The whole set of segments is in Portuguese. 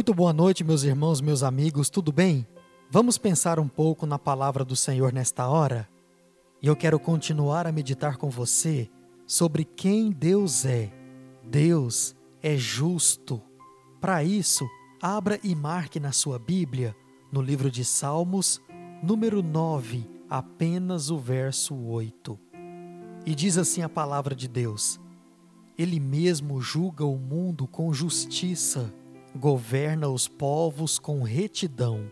Muito boa noite, meus irmãos, meus amigos, tudo bem? Vamos pensar um pouco na palavra do Senhor nesta hora? E eu quero continuar a meditar com você sobre quem Deus é. Deus é justo. Para isso, abra e marque na sua Bíblia, no livro de Salmos, número 9, apenas o verso 8. E diz assim a palavra de Deus: Ele mesmo julga o mundo com justiça governa os povos com retidão.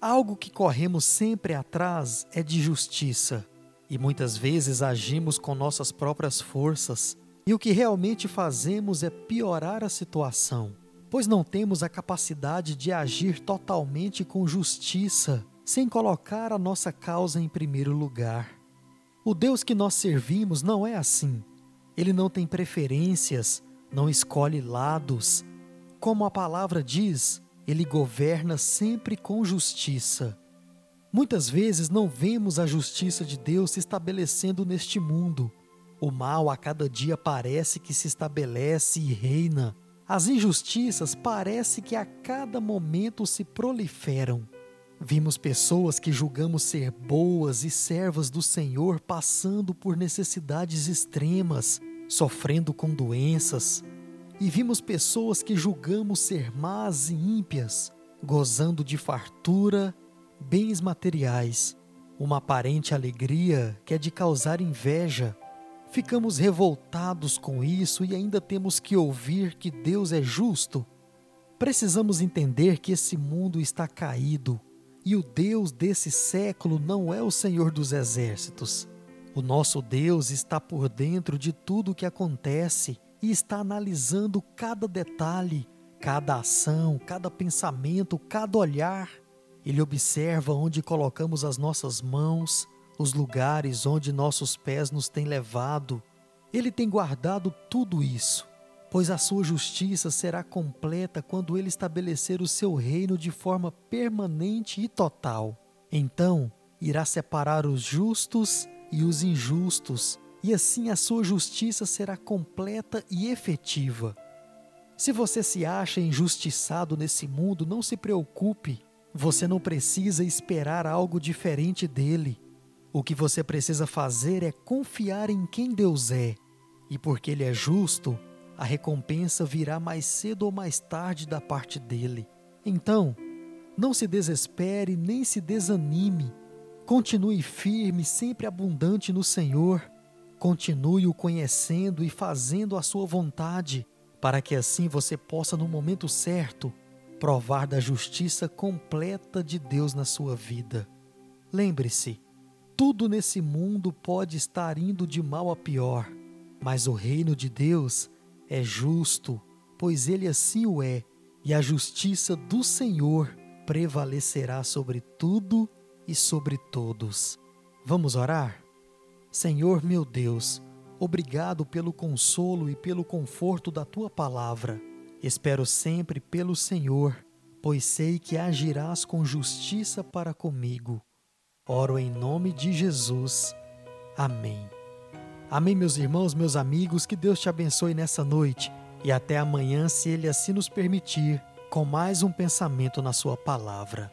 Algo que corremos sempre atrás é de justiça, e muitas vezes agimos com nossas próprias forças, e o que realmente fazemos é piorar a situação, pois não temos a capacidade de agir totalmente com justiça, sem colocar a nossa causa em primeiro lugar. O Deus que nós servimos não é assim. Ele não tem preferências, não escolhe lados, como a palavra diz, ele governa sempre com justiça. Muitas vezes não vemos a justiça de Deus se estabelecendo neste mundo. O mal a cada dia parece que se estabelece e reina. As injustiças parece que a cada momento se proliferam. Vimos pessoas que julgamos ser boas e servas do Senhor passando por necessidades extremas, sofrendo com doenças, e vimos pessoas que julgamos ser más e ímpias, gozando de fartura, bens materiais, uma aparente alegria que é de causar inveja. Ficamos revoltados com isso e ainda temos que ouvir que Deus é justo. Precisamos entender que esse mundo está caído e o Deus desse século não é o Senhor dos exércitos. O nosso Deus está por dentro de tudo o que acontece e está analisando cada detalhe, cada ação, cada pensamento, cada olhar. Ele observa onde colocamos as nossas mãos, os lugares onde nossos pés nos têm levado. Ele tem guardado tudo isso, pois a sua justiça será completa quando ele estabelecer o seu reino de forma permanente e total. Então, irá separar os justos e os injustos, e assim a sua justiça será completa e efetiva. Se você se acha injustiçado nesse mundo, não se preocupe, você não precisa esperar algo diferente dele. O que você precisa fazer é confiar em quem Deus é, e porque Ele é justo, a recompensa virá mais cedo ou mais tarde da parte dele. Então, não se desespere nem se desanime. Continue firme, sempre abundante no Senhor Continue o conhecendo e fazendo a sua vontade, para que assim você possa, no momento certo, provar da justiça completa de Deus na sua vida. Lembre-se, tudo nesse mundo pode estar indo de mal a pior, mas o reino de Deus é justo, pois ele assim o é, e a justiça do Senhor prevalecerá sobre tudo e sobre todos. Vamos orar? Senhor meu Deus, obrigado pelo consolo e pelo conforto da tua palavra. Espero sempre pelo Senhor, pois sei que agirás com justiça para comigo. Oro em nome de Jesus. Amém. Amém, meus irmãos, meus amigos, que Deus te abençoe nessa noite e até amanhã, se Ele assim nos permitir, com mais um pensamento na Sua palavra.